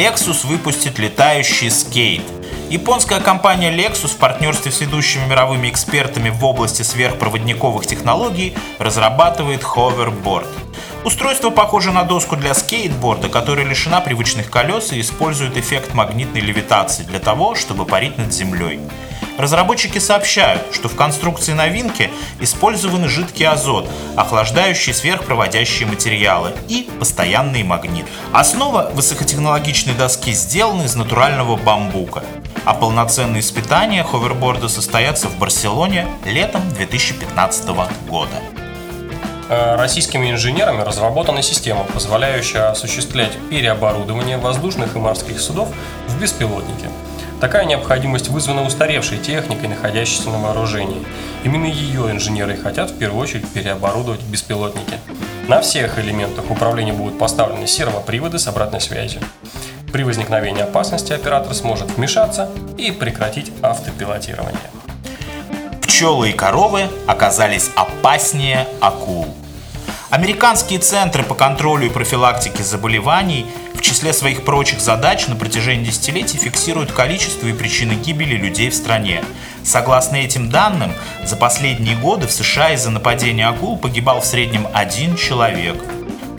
Lexus выпустит летающий скейт. Японская компания Lexus в партнерстве с ведущими мировыми экспертами в области сверхпроводниковых технологий разрабатывает ховерборд. Устройство похоже на доску для скейтборда, которая лишена привычных колес и использует эффект магнитной левитации для того, чтобы парить над землей. Разработчики сообщают, что в конструкции новинки использованы жидкий азот, охлаждающие сверхпроводящие материалы и постоянный магнит. Основа высокотехнологичной доски сделана из натурального бамбука, а полноценные испытания ховерборда состоятся в Барселоне летом 2015 года. Э, российскими инженерами разработана система, позволяющая осуществлять переоборудование воздушных и морских судов в беспилотники – Такая необходимость вызвана устаревшей техникой, находящейся на вооружении. Именно ее инженеры хотят в первую очередь переоборудовать беспилотники. На всех элементах управления будут поставлены сервоприводы с обратной связью. При возникновении опасности оператор сможет вмешаться и прекратить автопилотирование. Пчелы и коровы оказались опаснее акул. Американские центры по контролю и профилактике заболеваний в числе своих прочих задач на протяжении десятилетий фиксируют количество и причины гибели людей в стране. Согласно этим данным, за последние годы в США из-за нападения акул погибал в среднем один человек.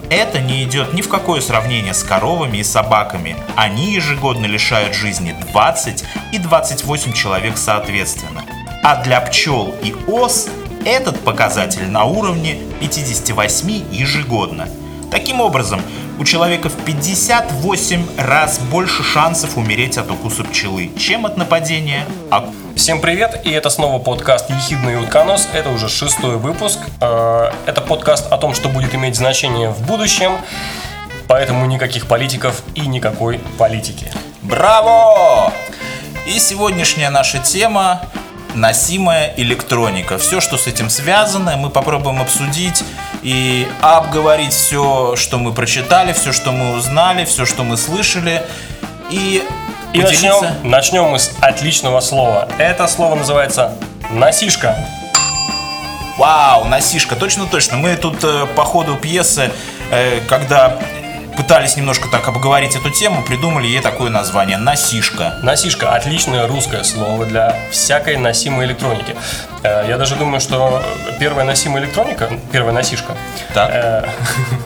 Это не идет ни в какое сравнение с коровами и собаками. Они ежегодно лишают жизни 20 и 28 человек соответственно. А для пчел и ос этот показатель на уровне 58 ежегодно. Таким образом, у человека в 58 раз больше шансов умереть от укуса пчелы, чем от нападения акул. Всем привет, и это снова подкаст «Ехидный утконос». Это уже шестой выпуск. Э, это подкаст о том, что будет иметь значение в будущем, поэтому никаких политиков и никакой политики. Браво! И сегодняшняя наша тема носимая электроника. Все, что с этим связано, мы попробуем обсудить и обговорить все, что мы прочитали, все, что мы узнали, все, что мы слышали. И, и начнем, начнем мы с отличного слова. Это слово называется «носишка». Вау, носишка, точно-точно. Мы тут э, по ходу пьесы, э, когда пытались немножко так обговорить эту тему, придумали ей такое название – носишка. Носишка – отличное русское слово для всякой носимой электроники. Э, я даже думаю, что первая носимая электроника, первая носишка, так. Э,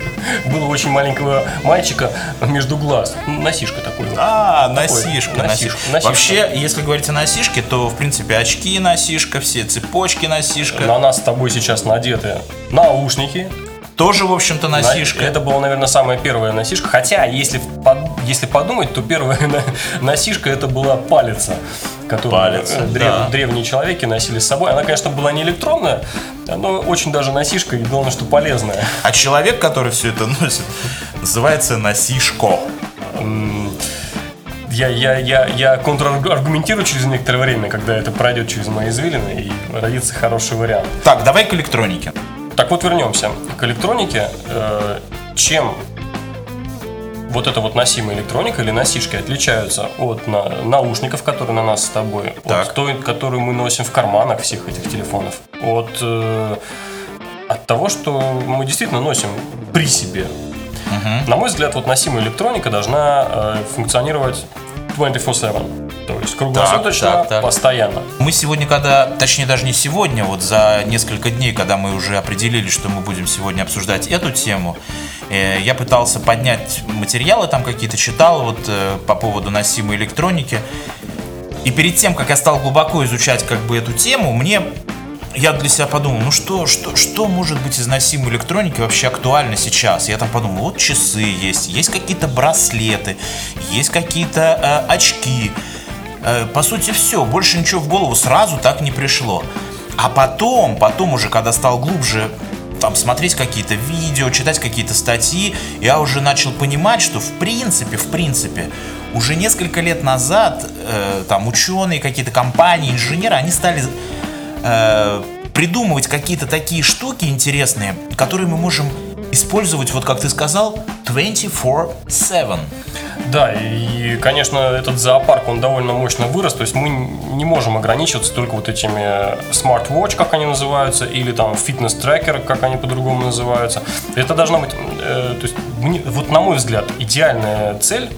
было очень маленького мальчика между глаз. Носишка такой. А, носишка, носишка. носишка. Вообще, если говорить о носишке, то, в принципе, очки носишка, все цепочки носишка. На нас с тобой сейчас надеты наушники, тоже, в общем-то, носишка. Это была, наверное, самая первая носишка. Хотя, если, если подумать, то первая носишка это была палица, которую Палец, древ, да. древние человеки носили с собой. Она, конечно, была не электронная, но очень даже носишка, и главное, что полезная. А человек, который все это носит, называется носишко. Я, я, я, я контраргументирую через некоторое время, когда это пройдет через мои извилины, и родится хороший вариант. Так, давай к электронике. Так вот вернемся к электронике. Э, чем вот эта вот носимая электроника или носишки отличаются от на, наушников, которые на нас с тобой, так. от той, которую мы носим в карманах всех этих телефонов, от, э, от того, что мы действительно носим при себе. Угу. На мой взгляд, вот носимая электроника должна э, функционировать 24-7. То есть круглосуточно, так, так, так. постоянно. Мы сегодня, когда, точнее даже не сегодня, вот за несколько дней, когда мы уже определили, что мы будем сегодня обсуждать эту тему, э, я пытался поднять материалы, там какие-то читал вот э, по поводу носимой электроники. И перед тем, как я стал глубоко изучать как бы эту тему, мне я для себя подумал, ну что, что, что может быть из носимой электроники вообще актуально сейчас? Я там подумал, вот часы есть, есть какие-то браслеты, есть какие-то э, очки, Э, по сути, все. Больше ничего в голову сразу так не пришло. А потом, потом уже, когда стал глубже там смотреть какие-то видео, читать какие-то статьи, я уже начал понимать, что в принципе, в принципе, уже несколько лет назад э, там ученые, какие-то компании, инженеры, они стали э, придумывать какие-то такие штуки интересные, которые мы можем использовать, вот как ты сказал, 24-7. Да, и, конечно, этот зоопарк, он довольно мощно вырос, то есть мы не можем ограничиваться только вот этими smart-watch, как они называются, или там фитнес-трекер, как они по-другому называются. Это должна быть, э, то есть, мне, вот на мой взгляд, идеальная цель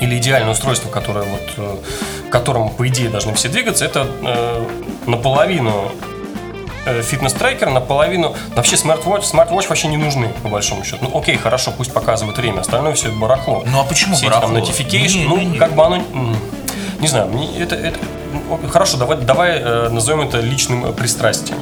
или идеальное устройство, которое вот, э, к которому, по идее, должны все двигаться, это э, наполовину э, фитнес-трекер, наполовину... Вообще смарт-вотч, смарт-вотч вообще не нужны, по большому счету. Ну, окей, хорошо, пусть показывает время, остальное все это барахло. Ну, а почему все барахло? Эти, там, notification, Не, ну, не, не. как бы оно... Не знаю, мне это... это ну, хорошо, давай, давай э, назовем это личным пристрастием.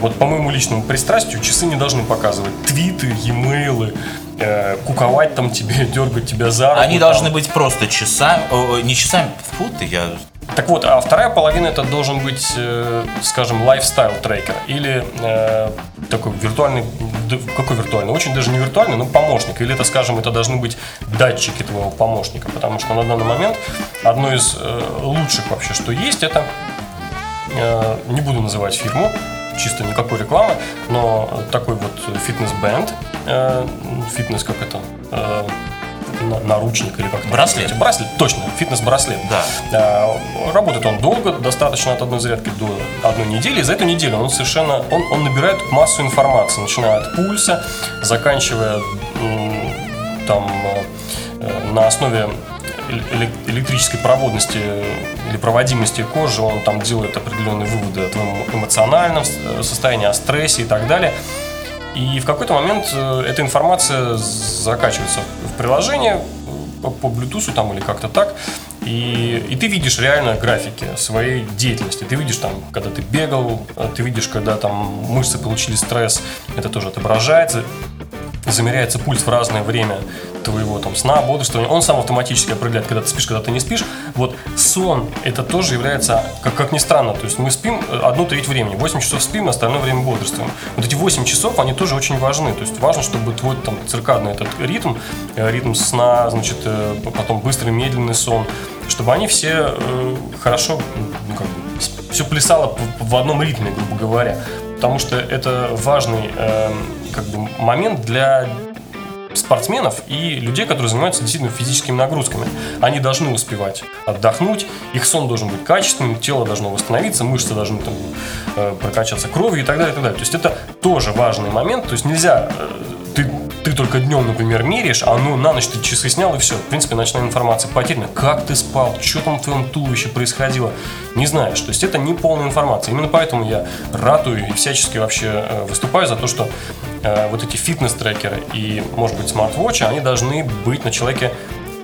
Вот по моему личному пристрастию часы не должны показывать твиты, e-mailы, э, куковать там тебе, дергать тебя за руку. Они там. должны быть просто часами, о, не часами, фу ты, я... Так вот, а вторая половина это должен быть, э, скажем, лайфстайл трекер или э, такой виртуальный, какой виртуальный? Очень даже не виртуальный, но помощник. Или это, скажем, это должны быть датчики твоего помощника, потому что на данный момент одно из э, лучших вообще, что есть, это э, не буду называть фирму, чисто никакой рекламы, но такой вот фитнес-бенд, э, фитнес как это, э, на- наручник или как Браслет. Браслет, точно, фитнес-браслет. Да. А, Работает он долго, достаточно от одной зарядки до одной недели. И за эту неделю он совершенно, он, он набирает массу информации, начиная от пульса, заканчивая там э, на основе электрической проводности или проводимости кожи, он там делает определенные выводы о твоем эмоциональном э, состоянии, о стрессе и так далее. И в какой-то момент э, эта информация закачивается в приложение э, по, Bluetooth там или как-то так. И, и ты видишь реально графики своей деятельности. Ты видишь там, когда ты бегал, э, ты видишь, когда там мышцы получили стресс, это тоже отображается замеряется пульс в разное время твоего там сна, бодрствования, он сам автоматически определяет, когда ты спишь, когда ты не спишь. Вот сон, это тоже является, как, как ни странно, то есть мы спим э, одну треть времени, 8 часов спим, остальное время бодрствуем. Вот эти 8 часов, они тоже очень важны, то есть важно, чтобы твой там циркадный этот ритм, э, ритм сна, значит, э, потом быстрый, медленный сон, чтобы они все э, хорошо, ну, как бы, все плясало в- одном ритме, грубо говоря. Потому что это важный э, как бы, момент для спортсменов и людей, которые занимаются действительно физическими нагрузками. Они должны успевать отдохнуть, их сон должен быть качественным, тело должно восстановиться, мышцы должны там, э, прокачаться кровью и так далее, и так далее. То есть это тоже важный момент. То есть нельзя э, ты, ты только днем, например, меряешь, а ну на ночь ты часы снял и все. В принципе, ночная информация потеряна. Как ты спал, что там в твоем туловище происходило, не знаешь. То есть это не полная информация. Именно поэтому я ратую и всячески вообще э, выступаю за то, что э, вот эти фитнес-трекеры и, может быть, смарт-вотчи, они должны быть на человеке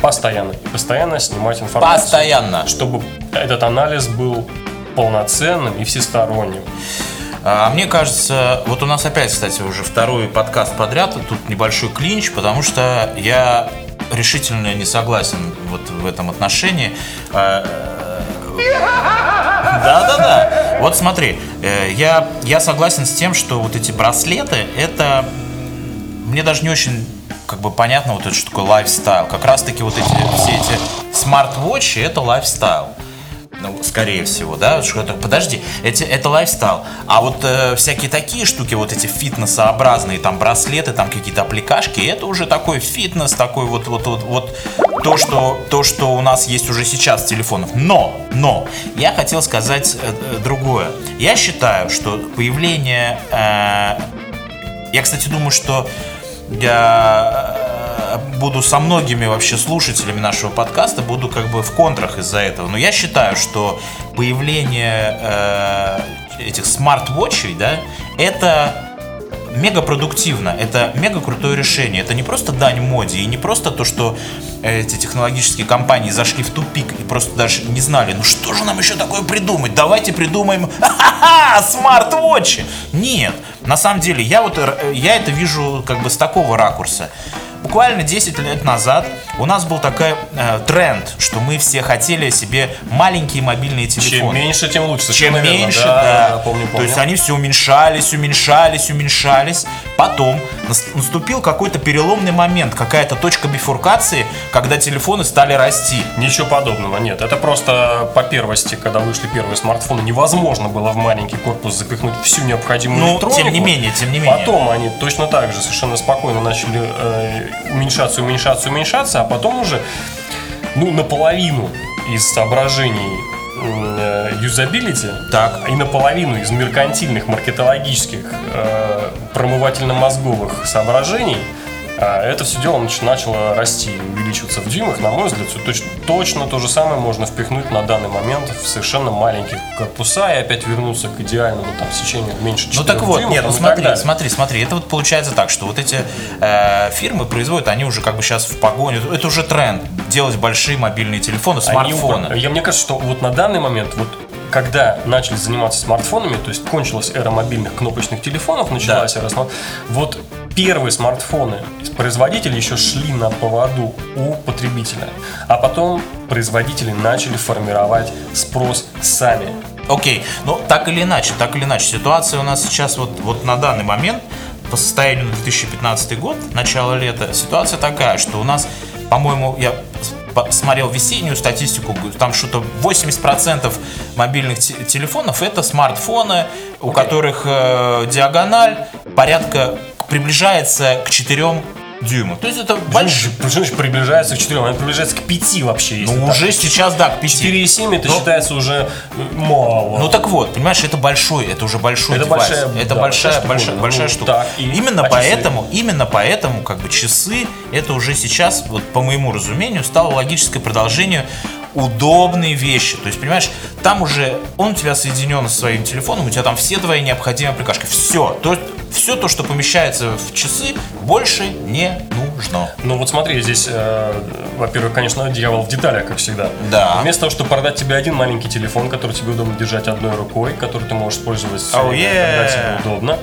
постоянно. И постоянно снимать информацию. Постоянно. Чтобы этот анализ был полноценным и всесторонним. А мне кажется, вот у нас опять, кстати, уже второй подкаст подряд, тут небольшой клинч, потому что я решительно не согласен вот в этом отношении. Да-да-да. Вот смотри, э, я, я согласен с тем, что вот эти браслеты, это мне даже не очень как бы понятно вот это, что такое lifestyle. Как раз таки вот эти все эти smart-watch и это lifestyle. Ну, скорее всего, да? Что подожди, эти, это lifestyle. А вот э, всякие такие штуки, вот эти фитнесообразные, там браслеты, там какие-то аппликашки, это уже такой фитнес, такой вот, вот, вот, вот то, что, то, что у нас есть уже сейчас в телефонах. Но, но, я хотел сказать э, э, другое. Я считаю, что появление... э, я, кстати, думаю, что э, буду со многими вообще слушателями нашего подкаста, буду как бы в контрах из-за этого. Но я считаю, что появление э, этих смарт-вотчей, да, это мега продуктивно, это мега крутое решение. Это не просто дань моде и не просто то, что эти технологические компании зашли в тупик и просто даже не знали, ну что же нам еще такое придумать? Давайте придумаем смарт-вотчи. Нет, на самом деле я вот э, я это вижу как бы с такого ракурса. Буквально 10 лет назад у нас был такой э, тренд, что мы все хотели себе маленькие мобильные Чем телефоны. меньше, тем лучше. Чем верно. меньше, да, да. да, помню, То помню. есть они все уменьшались, уменьшались, уменьшались. Потом нас- наступил какой-то переломный момент, какая-то точка бифуркации, когда телефоны стали расти. Ничего подобного, нет. Это просто по первости, когда вышли первые смартфоны, невозможно было в маленький корпус запихнуть всю необходимую Ну, электронику. тем не менее, тем не менее. Потом они точно так же совершенно спокойно начали э, уменьшаться, уменьшаться, уменьшаться, а потом уже, ну, наполовину из соображений э, юзабилити Так. и наполовину из меркантильных маркетологических э, промывательно-мозговых соображений а это все дело нач- начало расти увеличиваться в дюймах. На мой взгляд, всё точно, точно то же самое можно впихнуть на данный момент в совершенно маленькие корпуса и опять вернуться к идеальному там сечению меньше 4 Ну так вот, дюймов, нет, ну смотри, смотри, смотри, это вот получается так, что вот эти э, фирмы производят, они уже как бы сейчас в погоне, это уже тренд, делать большие мобильные телефоны, Они смартфоны. упор- Я, мне кажется, что вот на данный момент, вот когда начали заниматься смартфонами, то есть кончилась эра мобильных кнопочных телефонов, началась эра смарт... Вот первые смартфоны производители еще шли на поводу у потребителя, а потом производители начали формировать спрос сами. Окей, ну так или иначе, так или иначе, ситуация у нас сейчас вот, вот на данный момент, по состоянию на 2015 год, начало лета, ситуация такая, что у нас, по-моему, я смотрел весеннюю статистику, там что-то 80% мобильных те- телефонов это смартфоны, у которых э, диагональ порядка приближается к 4 дюймам. То есть это большой. Приближается к 4, она приближается к 5 вообще, если Ну, так. уже сейчас, да, к 5. 4,7 это Но- считается уже э, мало. Ну так вот, понимаешь, это большой, это уже большой Это девайс. большая, это да, большая, большая большая, большая Ну, штука. так, и- именно а часы? поэтому, именно поэтому, как бы часы, это уже сейчас, вот по моему разумению, стало логическое продолжение удобные вещи. То есть, понимаешь, там уже он у тебя соединен со своим телефоном, у тебя там все твои необходимые прикашки. Все. То есть, все то, что помещается в часы, больше не нужно. Ну вот смотри, здесь, э, во-первых, конечно, дьявол в деталях, как всегда. Да. Вместо того, чтобы продать тебе один маленький телефон, который тебе удобно держать одной рукой, который ты можешь использовать Oh, yeah. когда тебе удобно.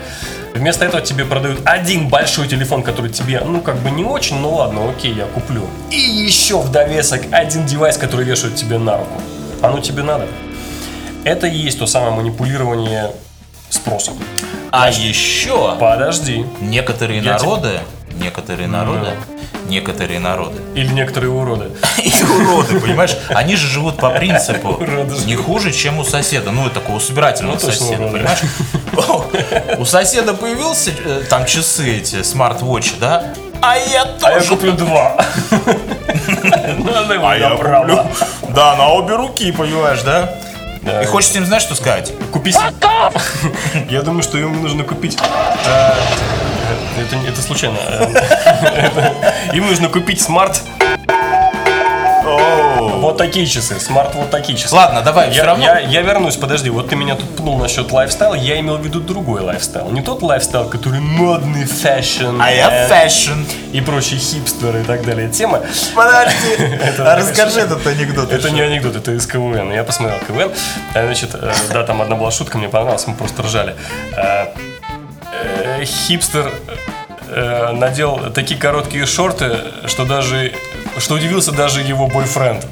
Вместо этого тебе продают один большой телефон, который тебе, ну, как бы не очень, ну ладно, окей, я куплю. И еще в довесок один девайс, который вешают тебе на руку. Оно тебе надо. Это и есть то самое манипулирование спросом. А еще Подожди. некоторые Я тебе- народы, некоторые народы, некоторые народы Или некоторые уроды. И уроды, понимаешь? Они же живут по принципу не хуже, чем у соседа. Ну, такого собирательного Ну, соседа, понимаешь? У соседа появился э, там часы эти, смарт-вотчи, да? А я А я тоже куплю два. Надо его А я направо. Да, на обе руки, понимаешь, да? Да. И хочется им, знаешь, что сказать? Купить. Я думаю, что ему нужно купить. Это, это случайно. Им нужно купить smart. Вот такие часы. Smart вот такие часы. Ладно, давай, все Я, равно. я, я вернусь, подожди, вот ты меня тут пнул насчет lifestyle а, я имел в виду другой lifestyle. Не тот lifestyle, который модный, fashion А я э, fashion. и прочие хипстеры и так далее темы. Подожди, Это, а расскажи этот анекдот. Это не анекдот, это из КВН. Я посмотрел КВН. Э, Значит, э, да, там одна была шутка, мне понравилась, мы просто ржали. Э, Хипстер э, надел такие короткие шорты, что даже что удивился даже его бойфренд.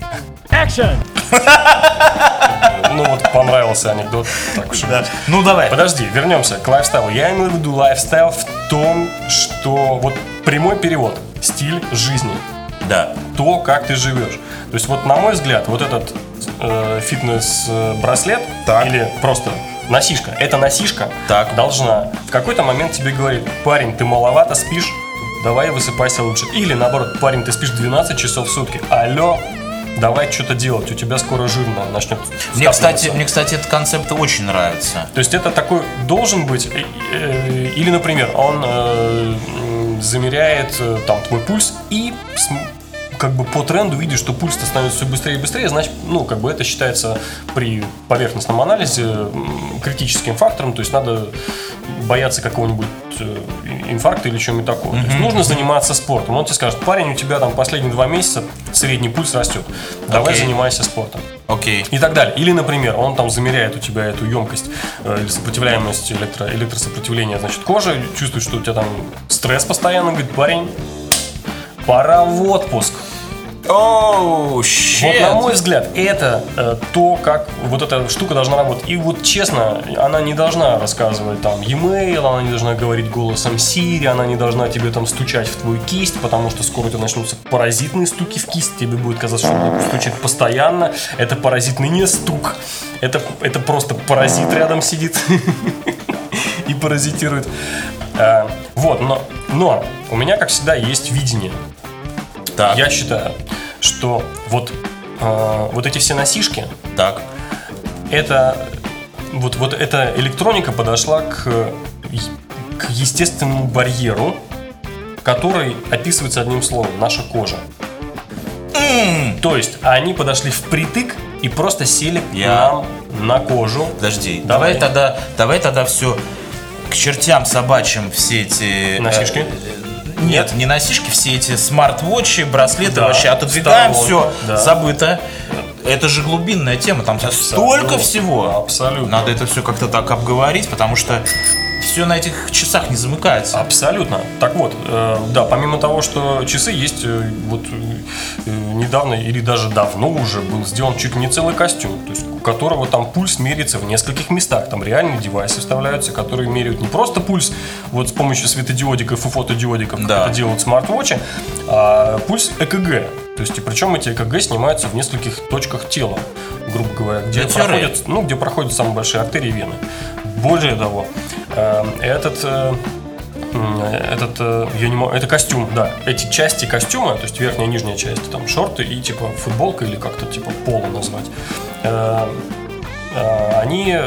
Ну вот понравился анекдот. Так уж и быть. Ну давай. Подожди, вернемся к лайфстайлу. Я имею в виду лайфстайл в том, что вот прямой перевод, стиль жизни Да. то, как ты живешь. То есть вот на мой взгляд, вот этот э, фитнес-браслет Так. или просто носишка, эта носишка Так. должна в какой-то момент тебе говорить, парень, ты маловато спишь, давай высыпайся лучше. Или наоборот, парень, ты спишь 12 часов в сутки, алло, давай что-то делать, у тебя скоро жирно начнет Мне, кстати, скапливаться». мне, кстати, этот концепт очень нравится. То есть это такой должен быть, э, э, или, например, он э, замеряет там твой пульс и как бы по тренду видишь, что пульс-то становится все быстрее и быстрее, значит, ну, как бы это считается при поверхностном анализе критическим фактором, то есть надо бояться какого-нибудь э, инфаркта или чего-нибудь такого. То есть нужно заниматься спортом. Он тебе скажет, парень, у тебя там последние два месяца средний пульс растет, давай Окей. занимайся спортом Окей. и так далее. Или, например, он там замеряет у тебя эту емкость э, или сопротивляемость электро, электросопротивления, значит, кожи, чувствует, что у тебя там стресс постоянно, говорит, парень, пора в отпуск. Оу, Вот щет. на мой взгляд, это э, то, как вот эта штука должна работать. И вот честно, она не должна рассказывать там e-mail, она не должна говорить голосом Siri, она не должна тебе там стучать в твою кисть, потому что скоро у тебя начнутся паразитные стуки в кисть, тебе будет казаться, что она стучит постоянно. Это паразитный не стук, это, это просто паразит рядом сидит и паразитирует. А, Вот, но, но у меня, как всегда, есть видение. Так, Я считаю, что вот, э, вот эти все носишки, так. это вот, вот эта электроника подошла к, к естественному барьеру, который описывается одним словом – наша кожа. То есть они подошли впритык и просто сели Я- нам на кожу. Подожди, Давай. давай, тогда, давай тогда все к чертям собачьим все эти... э, Носишки? Нет, не носишки, все эти смарт-вотчи, браслеты Да, вообще отодвигаем, все, да. забыто. Это же глубинная тема, там столько Абсолютно, всего. абсолютно. Надо это все как-то так обговорить, потому что все на этих часах не замыкается. Абсолютно. Так вот, э, да, помимо того, что часы есть, э, вот э, недавно или даже давно уже был сделан чуть ли не целый костюм, то есть у которого там пульс меряется в нескольких местах. Там реальные девайсы вставляются, которые меряют не просто пульс вот с помощью светодиодиков и фотодиодиков, как Да. это делают смарт-вотчи, а пульс ЭКГ. То есть, и причем эти ЭКГ снимаются в нескольких точках тела, грубо говоря, где проходят, ну, где проходят самые большие артерии и вены. Более того, э, этот э, Этот, э, я не могу, это костюм, да. Эти части костюма, то есть верхняя и нижняя часть, там шорты и типа футболка или как-то типа поло назвать, они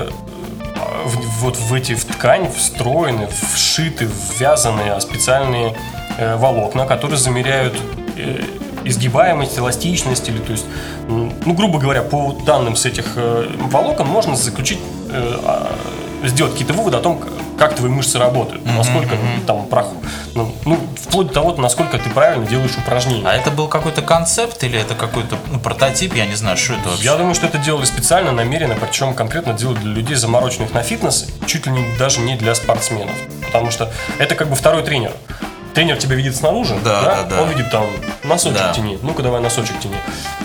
вот в эти в ткань встроены, вшиты, ввязаны специальные э, волокна, которые замеряют изгибаемость, эластичность, или то есть, ну, грубо говоря, по данным с этих волокон можно заключить, а, сделать какие-то выводы о том, как твои мышцы работают, насколько там проход, ну, ну, вплоть до того, насколько ты правильно делаешь упражнения. А это был какой-то концепт или это какой-то ну, прототип? Я не знаю, что это вообще. Я думаю, что это делали специально, намеренно, причем конкретно делали для людей, замороченных на фитнес, чуть ли не, даже не для спортсменов. Потому что это как бы второй тренер. Тренер тебя видит снаружи, Да, да, да. он видит там носочек Да. тяни, ну-ка давай носочек тяни.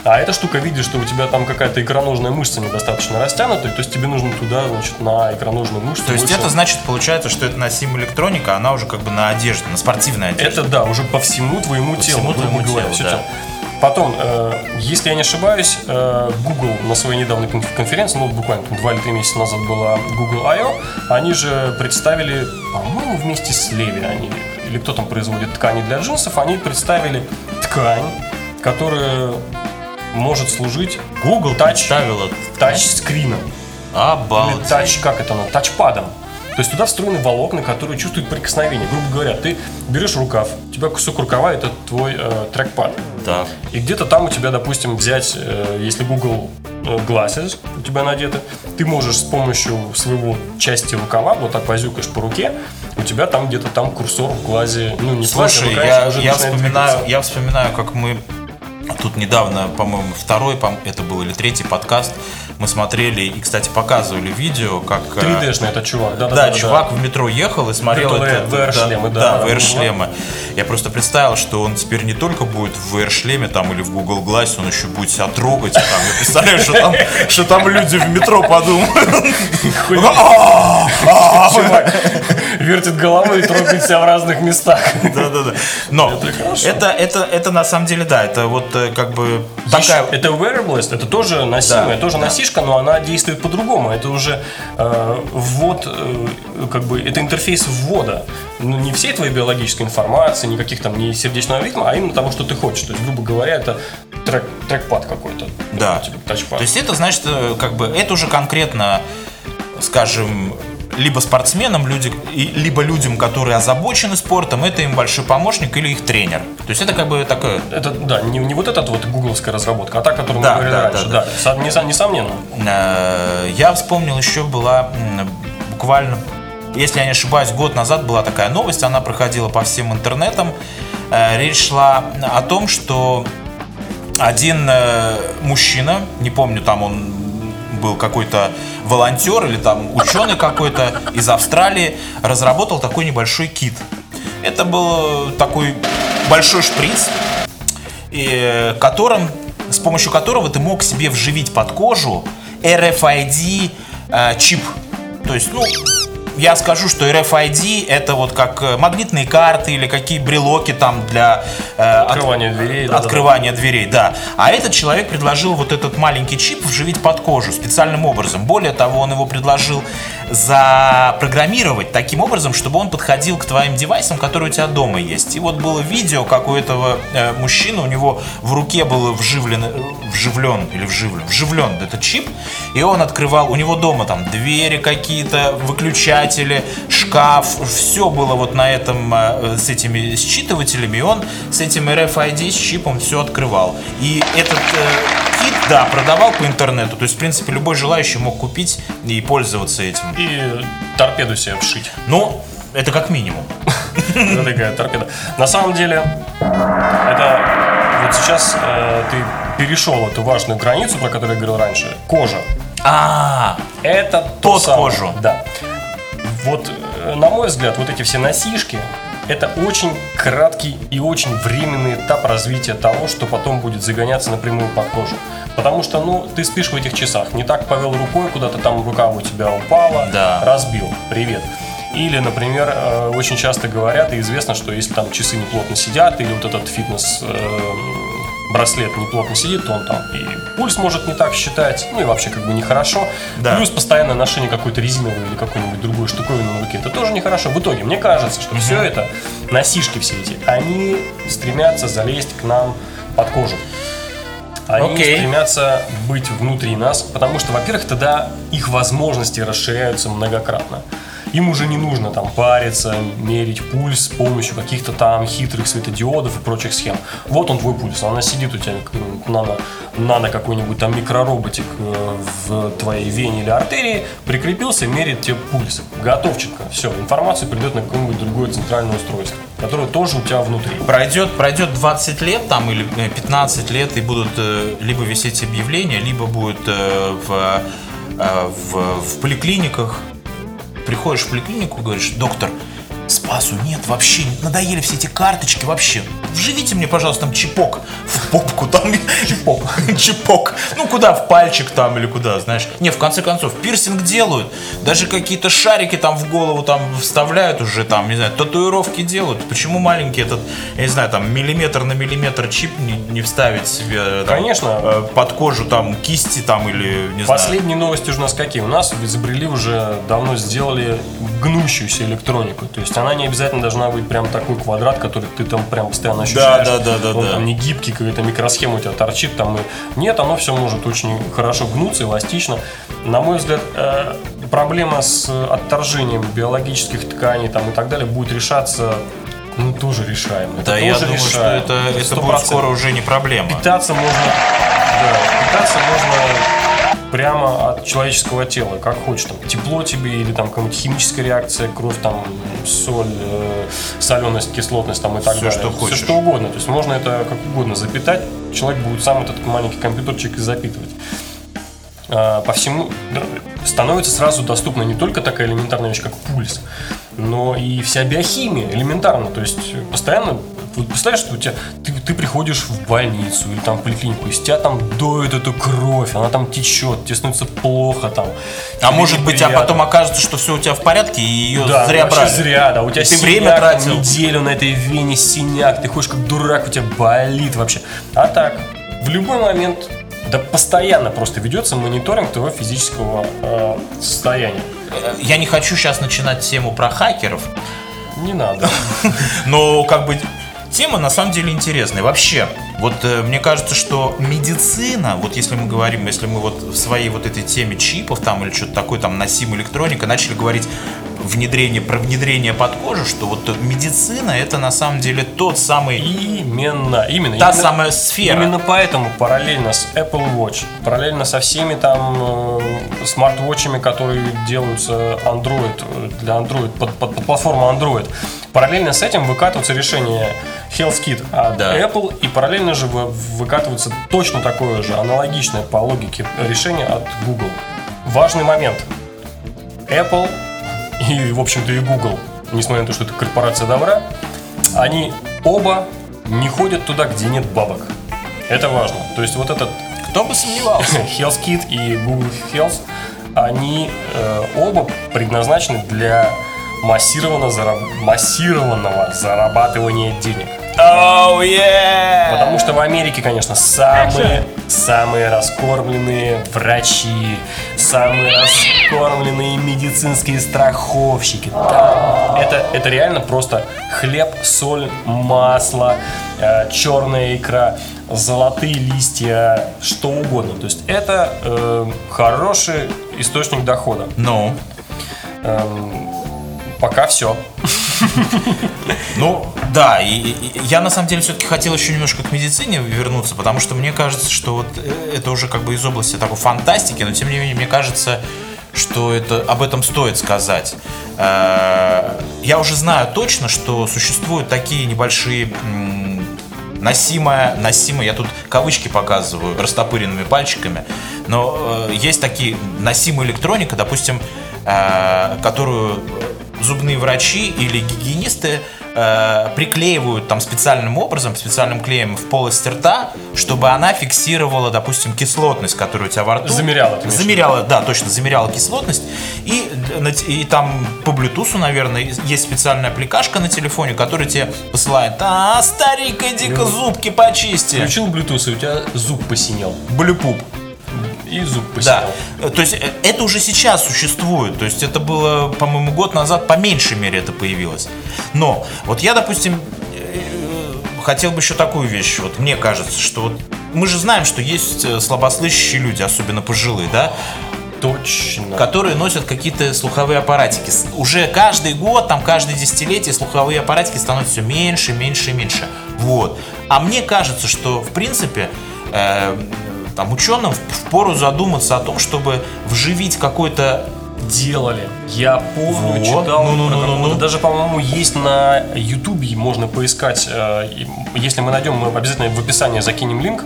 А эта штука видит, что у тебя там какая-то икроножная мышца недостаточно растянутая, то есть тебе нужно туда, значит, на икроножную мышцу. То есть это значит, получается, что это носимая электроника, она уже как бы на одежде, на спортивной одежде. Это да, уже по всему твоему телу. всему твоему говоря, телу, да. тело. Потом, э, если я не ошибаюсь, э, Google на своей недавней конф- конференции, ну буквально там два или три месяца назад была Google I.O., они же представили, по-моему, вместе с Levi они, или кто там производит ткани для джинсов, они представили ткань, которая может служить Google представила тачскрином. Или Обалдеть. тач, как это, ну, тачпадом. То есть туда встроены волокна, которые чувствуют прикосновение. Грубо говоря, ты берешь рукав, у тебя кусок рукава это твой э, трекпад. Так. И где-то там у тебя, допустим, взять, э, если Google э, Glasses у тебя надеты, ты можешь с помощью своего части рукава, вот так возюкаешь по руке, у тебя там где-то там курсор в глазе, ну не Слушай, в я, я вспоминаю, двигаться. я вспоминаю, как мы тут недавно, по-моему, второй, это был или третий подкаст, мы смотрели и, кстати, показывали видео, как... э, 3D-шный этот чувак, да, да, Да, чувак в метро ехал и смотрел это. VR-шлемы, да, Да, да, VR-шлемы. Я просто представил, что он теперь не только будет в VR-шлеме там или в Google Glass, он еще будет себя трогать. Там, я представляю, что там, что там люди в метро подумают. Чувак вертит головой и трогает себя в разных местах. Да, да, да. Но Это это, это, на самом деле, да, это вот э, как бы такая... Это wearables, это тоже носимая, Да, тоже да. Носишка, но она действует по-другому. Это уже э, ввод, э, как бы, это интерфейс ввода. Ну, не всей твоей биологической информации, никаких там, не сердечного ритма, а именно того, что ты хочешь. То есть, грубо говоря, это трек, трекпад какой-то. Да. Типа тачпад. То есть это значит, э, как бы, это уже конкретно, скажем, либо спортсменам, люди, либо людям, которые озабочены спортом, это им большой помощник или их тренер. То есть это как бы такое... Это, да, не, не вот эта вот гугловская разработка, а та, которую Да, мы говорили да, раньше. да, Да, Со- несо- несомненно. Э, Я вспомнил, еще была буквально, если я не ошибаюсь, год назад была такая новость, она проходила по всем интернетам. Э, Речь шла о том, что один э, мужчина, не помню, там он был какой-то волонтер или там ученый какой-то из Австралии, разработал такой небольшой кит. Это был такой большой шприц, и, э, которым, с помощью которого ты мог себе вживить под кожу RFID э, чип. То есть, ну, я скажу, что RFID это вот как э, магнитные карты или какие брелоки там для э, открывания от, дверей. Открывания да, дверей, да. А этот человек предложил вот этот маленький чип вживить под кожу специальным образом. Более того, он его предложил запрограммировать таким образом, чтобы он подходил к твоим девайсам, которые у тебя дома есть. И вот было видео, как у этого э, мужчины, у него в руке был вживлен, вживлен или вживлен, вживлен этот чип, и он открывал, у него дома там двери какие-то, выключатели, шкаф, все было вот на этом, э, с этими считывателями, и он с этим RFID, с чипом все открывал. И этот э, кит, да, продавал по интернету, то есть, в принципе, любой желающий мог купить и пользоваться этим. И торпеду себе вшить. Ну, это как минимум. Это такая торпеда. На самом деле, это вот сейчас э, ты перешел эту важную границу, про которую я говорил раньше. Кожа. А, это тот кожу. Да. Вот, э, на мой взгляд, вот эти все носишки, это очень краткий и очень временный этап развития того, что потом будет загоняться напрямую под кожу. Потому что, ну, ты спишь в этих часах, не так повел рукой, куда-то там рука у тебя упала, да. разбил, привет. Или, например, э, очень часто говорят, и известно, что если там часы неплотно сидят, или вот этот фитнес э, браслет неплотно сидит, то он там и пульс может не так считать, ну и вообще как бы нехорошо. Да. Плюс постоянное ношение какой-то резиновой или какой-нибудь другой штуковины на руке, это тоже нехорошо. В итоге, мне кажется, что все это, носишки все эти, они стремятся залезть к нам под кожу. Они okay. стремятся быть внутри нас, потому что, во-первых, тогда их возможности расширяются многократно. Им уже не нужно там париться, мерить пульс с помощью каких-то там хитрых светодиодов и прочих схем. Вот он твой пульс, она сидит у тебя нано, нано какой-нибудь там микророботик э, в твоей вене или артерии, прикрепился, мерит тебе пульс. Готовченко. Все, информация придет на какое-нибудь другое центральное устройство, которое тоже у тебя внутри. Пройдет, пройдет 20 лет там или 15 э, лет и будут э, либо висеть объявления, либо будет в, в, в поликлиниках приходишь в поликлинику, говоришь, доктор, Спасу нет, вообще надоели все эти карточки, вообще. Вживите мне, пожалуйста, там чипок в попку, там чипок, чипок. Ну, куда, в пальчик там или куда, знаешь. Не, в конце концов, пирсинг делают, даже какие-то шарики там в голову там вставляют уже, там, не знаю, татуировки делают. Почему маленький этот, я не знаю, там, миллиметр на миллиметр чип не, не вставить себе там, Конечно. Э, под кожу там кисти там или, не знаю. Последние новости у нас какие? У нас изобрели уже, давно сделали гнущуюся электронику, то есть есть она не обязательно должна быть прям такой квадрат, который ты там прям постоянно ощущаешь. Да, да, да, да. Он да. там не гибкий, какая-то микросхема у тебя торчит там. И... Нет, оно все может очень хорошо гнуться, эластично. На мой взгляд, э, проблема с отторжением биологических тканей там и так далее будет решаться ну, тоже решаем. Это да, я думаю, решаем. что это, это будет скоро уже не проблема. Питаться можно, да, питаться можно прямо от человеческого тела, как хочешь, там, тепло тебе или там какая-нибудь химическая реакция, кровь, там, соль, э, соленость, кислотность там и так Все, далее. Что хочешь. Все что угодно. То есть можно это как угодно запитать, человек будет сам этот маленький компьютерчик запитывать. А, по всему становится сразу доступна не только такая элементарная вещь, как пульс, но и вся биохимия элементарно. То есть постоянно вот представляешь, что у тебя ты, ты приходишь в больницу или там в поликлинику, из тебя там доет эту кровь, она там течет, тебе становится плохо там. А может быть, а потом окажется, что все у тебя в порядке, и ее да, зря брали. зря, да. У тебя ты синяк, время тратил. неделю на этой вене синяк, ты ходишь как дурак, у тебя болит вообще. А так, в любой момент да постоянно просто ведется мониторинг твоего физического э, состояния. Я не хочу сейчас начинать тему про хакеров. Не надо. Но как бы Тема на самом деле интересная. Вообще, вот э, мне кажется, что медицина, вот если мы говорим, если мы вот в своей вот этой теме чипов там или что-то такое, там носим электроника, начали говорить внедрение, про внедрение под кожу, что вот медицина это на самом деле тот самый... Именно, именно. Та именно, самая сфера. Именно поэтому параллельно с Apple Watch, параллельно со всеми там э, смарт-вотчами, которые делаются Android, для Android, под, под, под платформу Android, параллельно с этим выкатываются решения HealthKit от да. Apple, и параллельно же выкатывается точно такое же, аналогичное по логике решение от Google. Важный момент. Apple и, в общем-то, и Google, несмотря на то, что это корпорация добра, они оба не ходят туда, где нет бабок. Это важно. То есть вот этот... Кто бы сомневался. HealthKit и Google Health они э, оба предназначены для массированного, зараб... массированного зарабатывания денег. Oh, yeah! Потому что в Америке, конечно, самые, самые раскормленные врачи, самые раскормленные медицинские страховщики. Да, это, это реально просто хлеб, соль, масло, э, черная икра, золотые листья, что угодно. То есть это э, хороший источник дохода. Ну, Эм, пока все. Ну, да, и, и я на самом деле все-таки хотел еще немножко к медицине вернуться, потому что мне кажется, что вот э, это уже как бы из области такой фантастики, но тем не менее, мне кажется, что это, об этом стоит сказать. Э, Я уже знаю точно, что существуют такие небольшие носимая, носимая, я тут кавычки показываю растопыренными пальчиками, но э, есть такие носимая электроника, допустим, э, которую зубные врачи или гигиенисты э, приклеивают там специальным образом, специальным клеем в полость рта, чтобы она фиксировала, допустим, кислотность, которая у тебя во рту. Замеряла, ты? Замеряла, да, точно, замеряла кислотность. И, и там по Bluetooth, наверное, есть специальная аппликашка на телефоне, которая тебе посылает, а, старик, иди-ка зубки почисти. Включил Bluetooth, и у тебя зуб посинел. Блюпуп. И зуб посинел. Да, то есть э, это уже сейчас существует, то есть это было, по-моему, год назад по меньшей мере это появилось. Но вот я, допустим, э, хотел бы еще такую вещь, вот мне кажется, что вот мы же знаем, что есть э, слабослышащие люди, особенно пожилые, да, Точно. которые носят какие-то слуховые аппаратики. Уже каждый год, там каждое десятилетие слуховые аппаратики становятся все меньше, меньше и меньше. Вот. А мне кажется, что в принципе э, там ученым впору задуматься о том, чтобы вживить какой-то делали. Я помню, Вот. читал. Про какого-то. Даже, по-моему, есть на Ютубе, можно поискать. э, Если мы найдем, мы обязательно в описании закинем линк.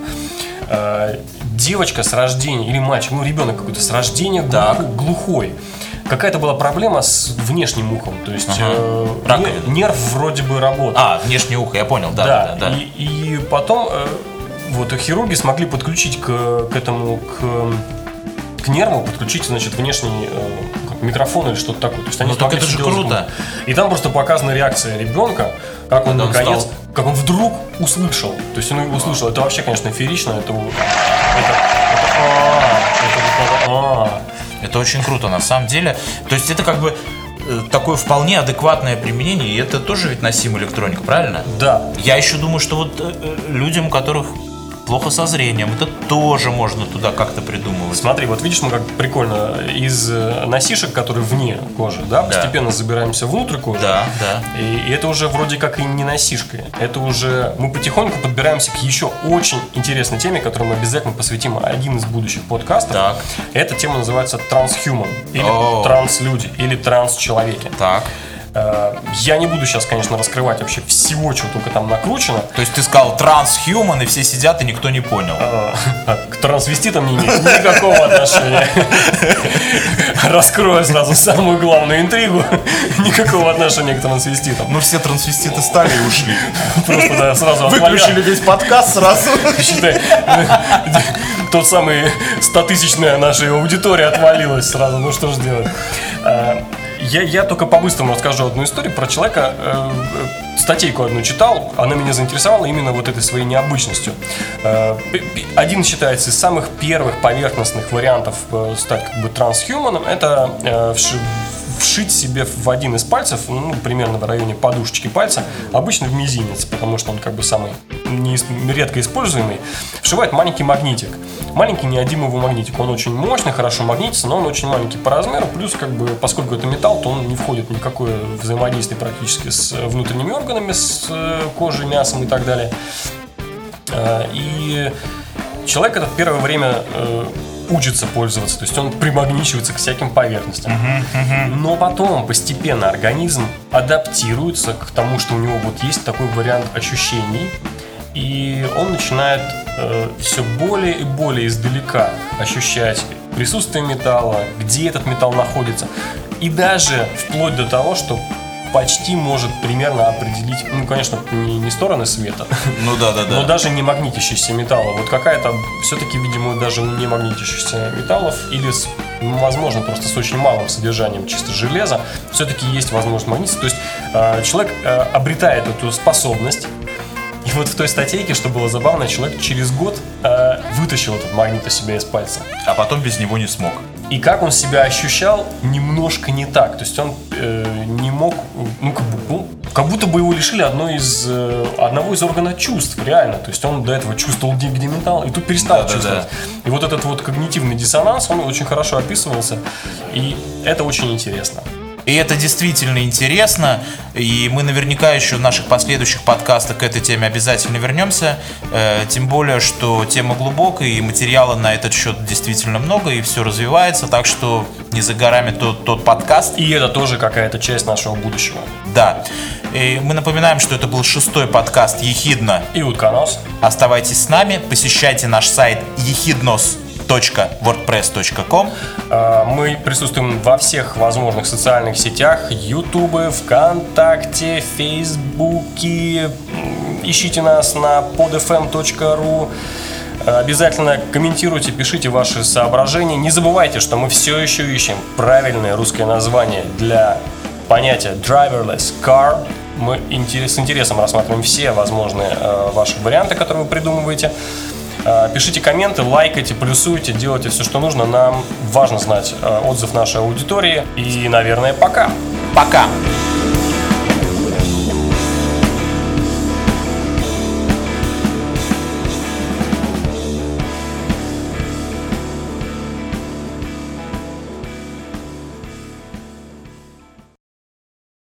Э, Девочка с рождения, или мальчик, ну ребенок какой-то с рождения Так. глухой-. Какая-то была проблема с внешним ухом. То есть Ага. э, нерв вроде бы работал. А, внешнее ухо, я понял, да, да, да. да. И, и потом э, вот хирурги смогли подключить к, к этому к, к нерву, подключить, значит, внешний э, микрофон или что-то такое. То есть они Ну, так это же круто. звук. И там просто показана реакция ребенка, как он он наконец, стал- как он вдруг услышал. То есть он услышал. Это вообще, конечно, феерично. Это, у- это, это, а, это а. Это очень круто на самом деле. То есть это как бы э, такое вполне адекватное применение, и это тоже ведь носимая электроника, правильно? Да, Я еще думаю, что вот э, э, людям, у которых плохо со зрением, это тоже можно туда как-то придумывать. Смотри, вот видишь, мы как прикольно из э, носишек, которые вне кожи, да, постепенно забираемся внутрь кожи. Да, да. И, и это уже вроде как и не носишка. Это уже мы потихоньку подбираемся к еще очень интересной теме, которой мы обязательно посвятим один из будущих подкастов. Так. Эта тема называется трансхуман или транслюди или трансчеловеки. Так. Э, Я не буду сейчас, конечно, раскрывать вообще всего, чего только там накручено. То есть ты сказал трансхуман, и все сидят, и никто не понял. Э, К трансвеститам не имеет никакого отношения. Раскрою сразу самую главную интригу. Никакого отношения к трансвеститам. Ну все трансвеститы стали и ушли. Просто да, сразу Выключили весь подкаст сразу. Считай, тот самый 100-тысячная наша аудитория отвалилась сразу. Ну что ж делать. Я, я только по-быстрому расскажу одну историю про человека. э, э, Статейку одну читал, она меня заинтересовала именно вот этой своей необычностью. Э, Один считается из самых первых поверхностных вариантов э, стать как бы трансхуманом. Это э, вши- вшить себе в один из пальцев, ну, примерно в районе подушечки пальца, обычно в мизинец, потому что он как бы самый не, редко используемый, вшивает маленький магнитик. Маленький неодимовый магнитик. Он очень мощный, хорошо магнитится, но он очень маленький по размеру. Плюс, как бы, поскольку это металл, то он не входит в никакое взаимодействие практически с внутренними органами, с э, кожей, мясом и так далее. Э, И человек это первое время э, учится пользоваться, то есть он примагничивается к всяким поверхностям. Но потом постепенно организм адаптируется к тому, что у него вот есть такой вариант ощущений, и он начинает все более и более издалека ощущать присутствие металла, где этот металл находится, и даже вплоть до того, что почти может примерно определить, ну, конечно, не, не стороны света, Ну да, да, да. но даже не магнитящиеся металлы. Вот какая-то, все-таки, видимо, даже не магнитящихся металлов или, с, ну, возможно, просто с очень малым содержанием чисто железа, все-таки есть возможность магнититься. То есть э, человек э, обретает эту способность, и вот в той статейке, что было забавно, человек через год э, вытащил этот магнит у себя из пальца. А потом без него не смог. И как он себя ощущал, немножко не так. То есть он э, не мог, ну как, бы, ну, как будто бы его лишили одной из, э, одного из органов чувств, реально. То есть он до этого чувствовал где, металл, и тут перестал Да-да-да. чувствовать. И вот этот вот когнитивный диссонанс, он очень хорошо описывался. И это очень интересно. И это действительно интересно, и мы наверняка еще в наших последующих подкастах к этой теме обязательно вернемся, Э, тем более, что тема глубокая, и материала на этот счет действительно много, и все развивается, так что не за горами тот, тот подкаст. И это тоже какая-то часть нашего будущего. Да. И мы напоминаем, что это был шестой подкаст «Ехидна». И утконос. Оставайтесь с нами, посещайте наш сайт ехиднос.wordpress.com А, Мы присутствуем во всех возможных социальных сетях. Ютубе, ВКонтакте, Фейсбуке. Ищите нас на podfm.ru. А, Обязательно комментируйте, пишите ваши соображения. Не забывайте, что мы все еще ищем правильное русское название для понятия driverless car. Мы с интересом рассматриваем все возможные э, ваши варианты, которые вы придумываете. Э, Пишите комменты, лайкайте, плюсуйте, делайте все, что нужно. Нам важно знать э, отзыв нашей аудитории. И, наверное, пока. Пока!